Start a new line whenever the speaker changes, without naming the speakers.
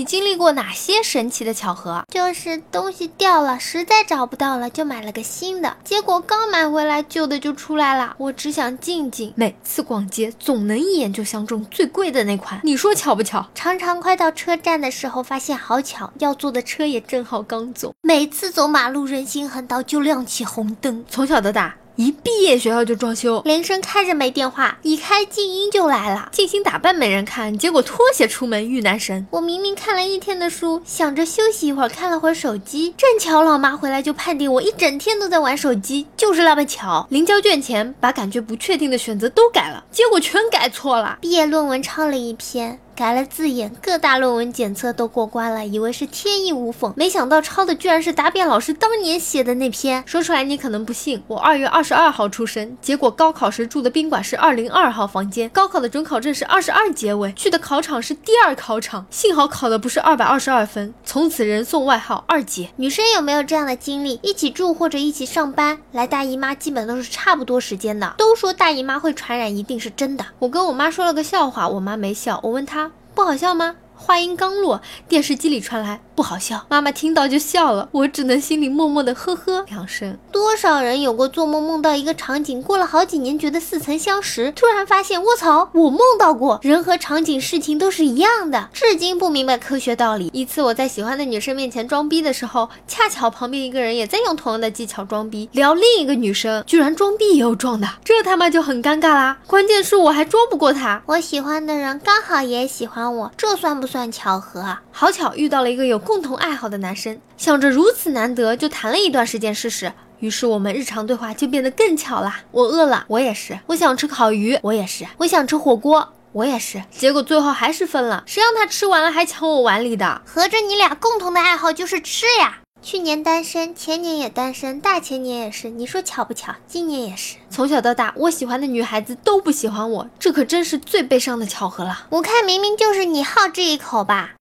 你经历过哪些神奇的巧合？
就是东西掉了，实在找不到了，就买了个新的。结果刚买回来，旧的就出来了。我只想静静。
每次逛街，总能一眼就相中最贵的那款。你说巧不巧？
常常快到车站的时候，发现好巧，要坐的车也正好刚走。每次走马路，人行横道就亮起红灯。
从小到大。一毕业学校就装修，
铃声开着没电话，一开静音就来了。
精心打扮没人看，结果拖鞋出门遇男神。
我明明看了一天的书，想着休息一会儿，看了会儿手机，正巧老妈回来就判定我一整天都在玩手机，就是那么巧。
临交卷前把感觉不确定的选择都改了，结果全改错了。
毕业论文抄了一篇。改了字眼，各大论文检测都过关了，以为是天衣无缝，没想到抄的居然是答辩老师当年写的那篇。
说出来你可能不信，我二月二十二号出生，结果高考时住的宾馆是二零二号房间，高考的准考证是二十二结尾，去的考场是第二考场，幸好考的不是二百二十二分，从此人送外号二姐。
女生有没有这样的经历？一起住或者一起上班，来大姨妈基本都是差不多时间的，都说大姨妈会传染，一定是真的。
我跟我妈说了个笑话，我妈没笑，我问她。不好笑吗？话音刚落，电视机里传来。不好笑，妈妈听到就笑了，我只能心里默默的呵呵两声。
多少人有过做梦梦到一个场景，过了好几年觉得似曾相识，突然发现，卧槽，我梦到过，人和场景事情都是一样的，至今不明白科学道理。
一次我在喜欢的女生面前装逼的时候，恰巧旁边一个人也在用同样的技巧装逼，聊另一个女生，居然装逼也有装的，这他妈就很尴尬啦。关键是我还装不过他，
我喜欢的人刚好也喜欢我，这算不算巧合？
好巧遇到了一个有。共同爱好的男生，想着如此难得，就谈了一段时间试试。于是我们日常对话就变得更巧啦。我饿了，我也是；我想吃烤鱼，我也是；我想吃火锅，我也是。结果最后还是分了，谁让他吃完了还抢我碗里的？
合着你俩共同的爱好就是吃呀？去年单身，前年也单身，大前年也是。你说巧不巧？今年也是。
从小到大，我喜欢的女孩子都不喜欢我，这可真是最悲伤的巧合了。
我看明明就是你好这一口吧。